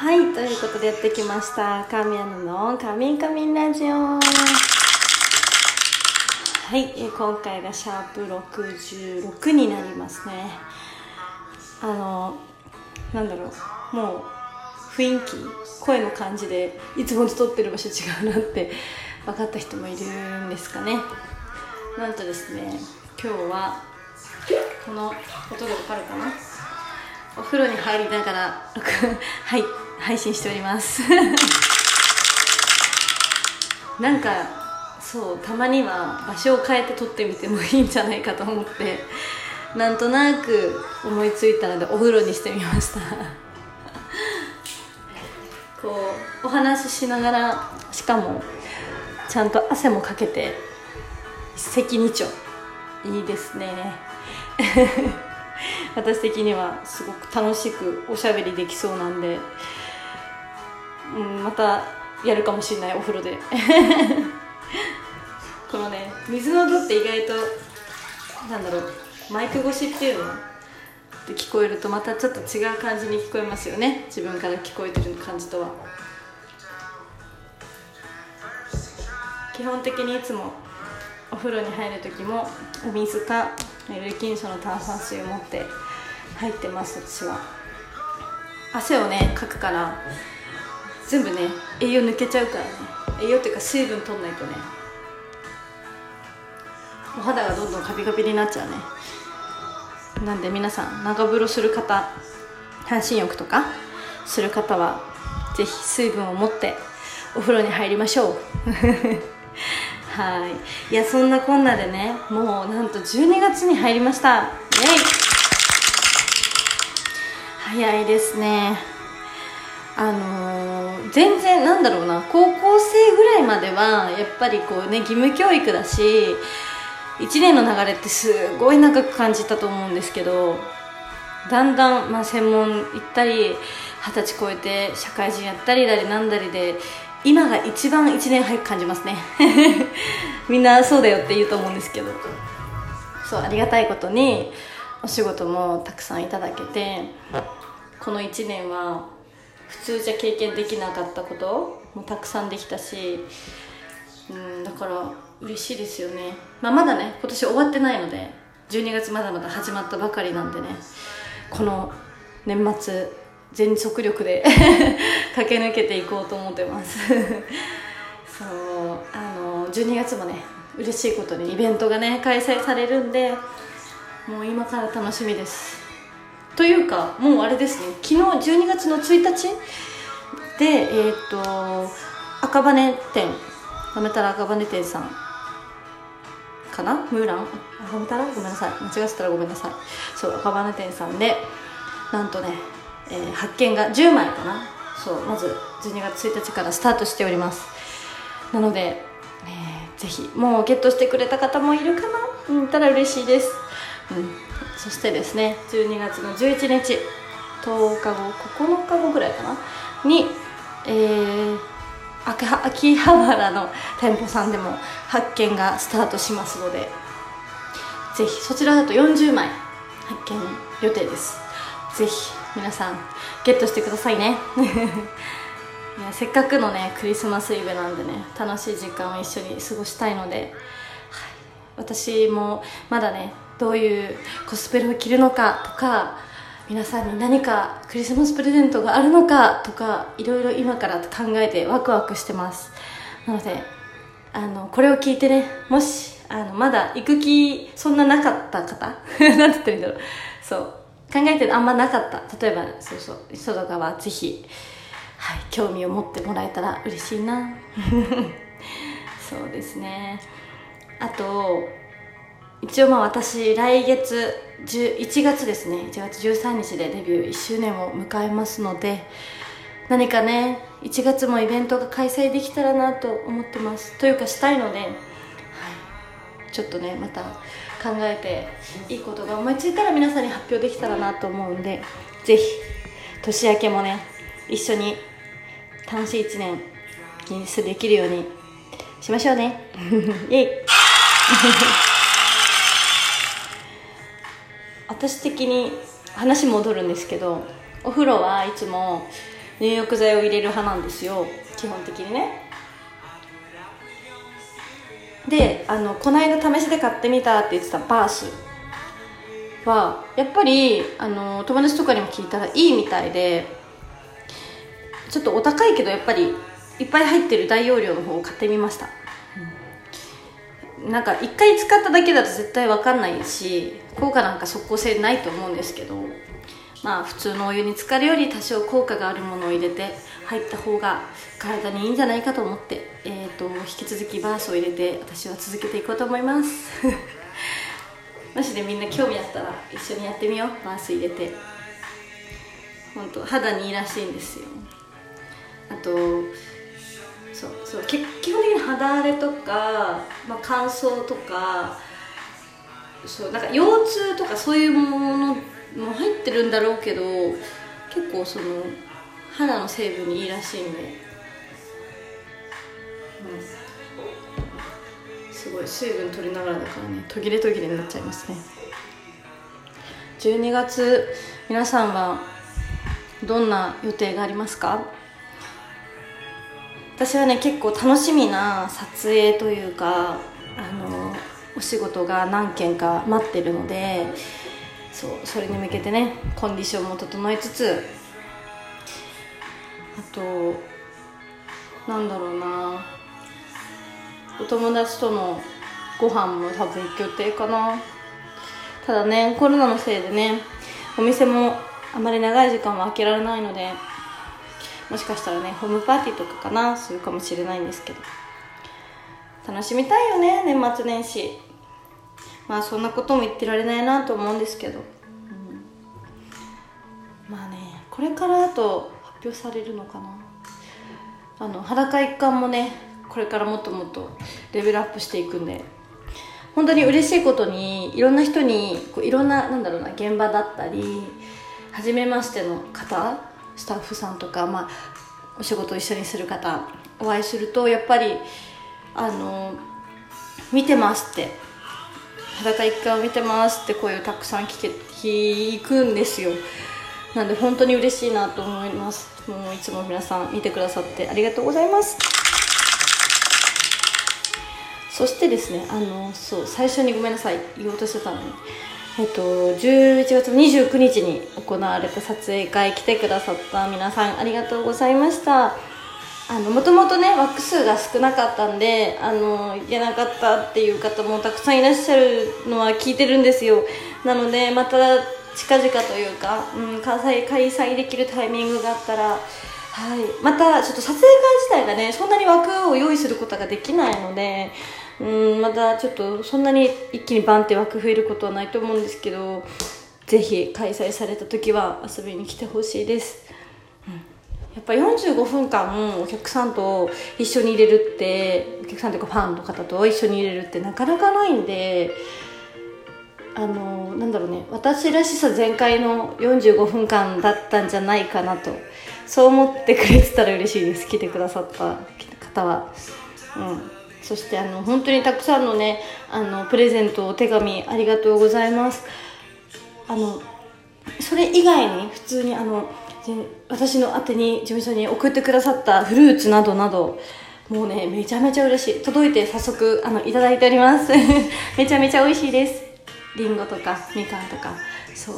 はいということでやってきました。神アナの「カミンカミンラジオ」はいえ今回がシャープ66になりますね。あのなんだろうもう雰囲気声の感じでいつもと撮ってる場所違うなって分かった人もいるんですかね。なんとですね今日はこの音でわかるかな？お風呂に入りながら はい。配信しております。なんかそうたまには場所を変えて撮ってみてもいいんじゃないかと思ってなんとなく思いついたのでお風呂にしてみました。こうお話ししながらしかもちゃんと汗もかけて一石二鳥。いいですね。私的にはすごく楽しくおしゃべりできそうなんで、うん、またやるかもしれないお風呂で。このね水の音って意外となんだろうマイク越しっていうの？で聞こえるとまたちょっと違う感じに聞こえますよね。自分から聞こえてる感じとは。基本的にいつもお風呂に入る時もお水かルキンソの炭酸水を持って入ってます私は。汗をねかくから全部ね栄養抜けちゃうからね。栄養っていうか水分取んないとね。お肌がどんどんカピカピになっちゃうね。なんで皆さん長風呂する方半身浴とかする方はぜひ水分を持ってお風呂に入りましょう。はい。いやそんなこんなでねもうなんと12月に入りました。イエイ。早いですね。あのー、全然なんだろうな。高校生ぐらいまではやっぱりこうね義務教育だし1年の流れってすごい長く感じたと思うんですけどだんだん、まあ、専門行ったり二十歳超えて社会人やったりだりなんだりで今が一番1年早く感じますね。みんなそうだよって言うと思うんですけど。そうありがたいことにお仕事もたくさんいただけてこの1年は普通じゃ経験できなかったこともたくさんできたしうんだから嬉しいですよね、まあ、まだね今年終わってないので12月まだまだ始まったばかりなんでね。この年末全速力で 駆け抜けていこうと思ってます。そうあの12月もね嬉しいことにイベントがね開催されるんでもう今から楽しみです。というかもうあれですね。昨日12月の1日でえっ、ー、と赤羽店なめたら赤羽店さん。かな？ムーラン？あめたらごめんなさい。間違ってたらごめんなさい。そう赤羽店さんでなんとね、えー、発見が10枚かな。そうまず12月1日からスタートしております。なので、えー、ぜひもうゲットしてくれた方もいるかな？うんたら嬉しいです、うん、そしてですね12月の11日10日後9日後ぐらいかな？にえー秋葉原の店舗さんでも発見がスタートしますのでぜひそちらだと40枚発見予定です。ぜひ皆さんゲットしてくださいね。いやせっかくのねクリスマスイブなんでね楽しい時間を一緒に過ごしたいので、はい、私もまだねどういうコスプレを着るのかとか皆さんに何かクリスマスプレゼントがあるのかとかいろいろ今から考えてワクワクしてます。なのであのこれを聞いてねもしあのまだ行く気そんななかった方 なんて言ったらいいんだろう。そう。考えてあんまなかった。例えばそうそう磯とかはぜひ、はい、興味を持ってもらえたら嬉しいな。そうですね。あと一応まあ私来月1月ですね。1月13日でデビュー1周年を迎えますので何かね1月もイベントが開催できたらなと思ってます。というかしたいので、はい、ちょっとねまた考えていいことが思いついたら皆さんに発表できたらなと思うんでぜひ年明けもね一緒に楽しい1年にできるようにしましょうね。イエイ。私的に話戻るんですけどお風呂はいつも入浴剤を入れる派なんですよ。基本的にね。であのこの間試しで買ってみたって言ってたバースはやっぱりあの友達とかにも聞いたらいいみたいでちょっとお高いけどやっぱりいっぱい入ってる大容量の方を買ってみました、うん、なんか一回使っただけだと絶対分かんないし効果なんか即効性ないと思うんですけどまあ普通のお湯に浸かるより多少効果があるものを入れて入った方が体にいいんじゃないかと思って、えーと、引き続きバースを入れて私は続けていこうと思います。もしでみんな興味あったら一緒にやってみよう。バース入れて。本当肌にいいらしいんですよ。あとそうそう基本的に肌荒れとか、まあ、乾燥とかそうなんか腰痛とかそういうものも入ってるんだろうけど結構その肌の成分にいいらしいんで、うん、すごい水分取りながらだからね途切れ途切れになっちゃいますね。12月皆さんはどんな予定がありますか？私はね結構楽しみな撮影というかあのお仕事が何件か待ってるのでそうそれに向けてねコンディションも整えつつあとなんだろうなお友達とのご飯も多分行く予定かな。ただねコロナのせいでねお店もあまり長い時間は開けられないのでもしかしたらねホームパーティーとかかなするかもしれないんですけど。楽しみたいよね年末年始。まあそんなことも言ってられないなと思うんですけど、うん、まあねこれからあと発表されるのかな。あの裸一貫もねこれからもっともっとレベルアップしていくんで。本当に嬉しいことにいろんな人にこういろんななんだろうな現場だったり初めましての方スタッフさんとか、まあ、お仕事を一緒にする方お会いするとやっぱりあの見てますって裸一回を見てますって声をたくさん聞け聞くんですよ。なんで本当に嬉しいなと思います。もういつも皆さん見てくださってありがとうございます。そしてですねあのそう最初にごめんなさい。言おうとしてたのに。えっと、11月29日に行われた撮影会来てくださった皆さんありがとうございました。もともとねワック数が少なかったんであの行けなかったっていう方もたくさんいらっしゃるのは聞いてるんですよ。なのでまた近々というか、うん、開催開催できるタイミングがあったらはい、またちょっと撮影会自体がねそんなに枠を用意することができないのでうんまたちょっとそんなに一気にバンって枠増えることはないと思うんですけどぜひ開催された時は遊びに来てほしいです、やっぱ45分間お客さんと一緒に入れるってお客さんというかファンの方と一緒に入れるってなかなかないんであのなんだろうね。私らしさ全開の45分間だったんじゃないかなとそう思ってくれてたら嬉しいです。来てくださった方は。うん。そしてあの本当にたくさんのねあのプレゼントお手紙ありがとうございます。あのそれ以外に普通にあの私の宛に事務所に送ってくださったフルーツなどなどもうねめちゃめちゃ嬉しい。届いて早速あのいただいております。めちゃめちゃ美味しいです。りんごとかみかんとか。そう。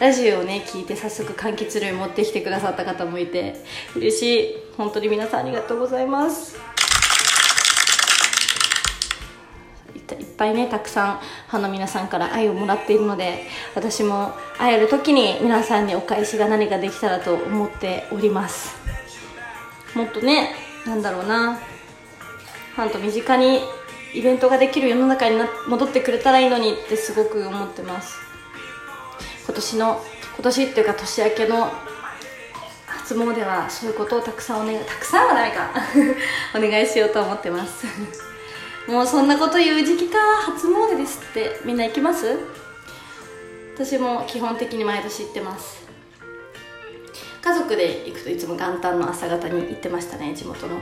ラジオをね聞いて早速柑橘類持ってきてくださった方もいて嬉しい。本当に皆さんありがとうございます。ぱいねたくさんファンの皆さんから愛をもらっているので私も会える時に皆さんにお返しが何かできたらと思っております。もっとねなんだろうな。ファンと身近にイベントができる世の中にな戻ってくれたらいいのにってすごく思ってます。今年の今年っていうか年明けの初詣はそういうことをたくさんお願いたくさんはダメか。お願いしようと思ってます。もうそんなこと言う時期か初詣ですって。みんな行きます？私も基本的に毎年行ってます。家族で行くといつも元旦の朝方に行ってましたね地元の。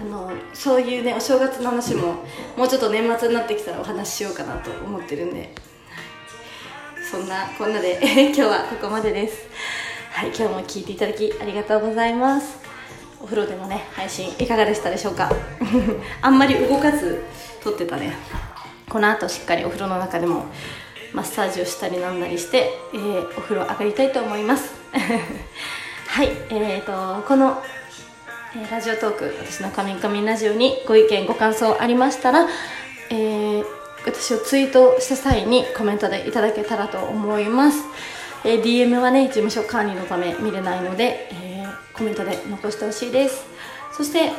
あのそういうねお正月の話ももうちょっと年末になってきたらお話ししようかなと思ってるんで。そんなこんなで 今日はここまでです。はい今日も聞いていただきありがとうございます。お風呂でのね配信いかがでしたでしょうか？あんまり動かず撮ってたね。この後しっかりお風呂の中でもマッサージをしたりなんだりして、えー、お風呂上がりたいと思います。はいえーとこの、え、ラジオトーク私の「カミンカミンラジオ」にご意見ご感想ありましたら、えー、私をツイートした際にコメントでいただけたらと思います、えー、DM はね事務所管理のため見れないので、えー、コメントで残してほしいです。そして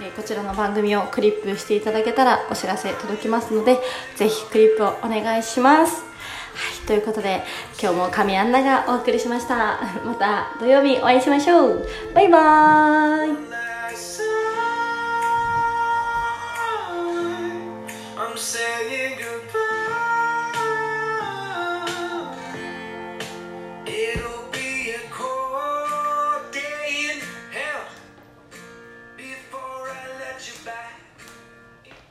えこちらの番組をクリップしていただけたらお知らせ届きますのでぜひクリップをお願いします。はいということで今日も神アンナがお送りしました。また土曜日お会いしましょう。バイバーイ。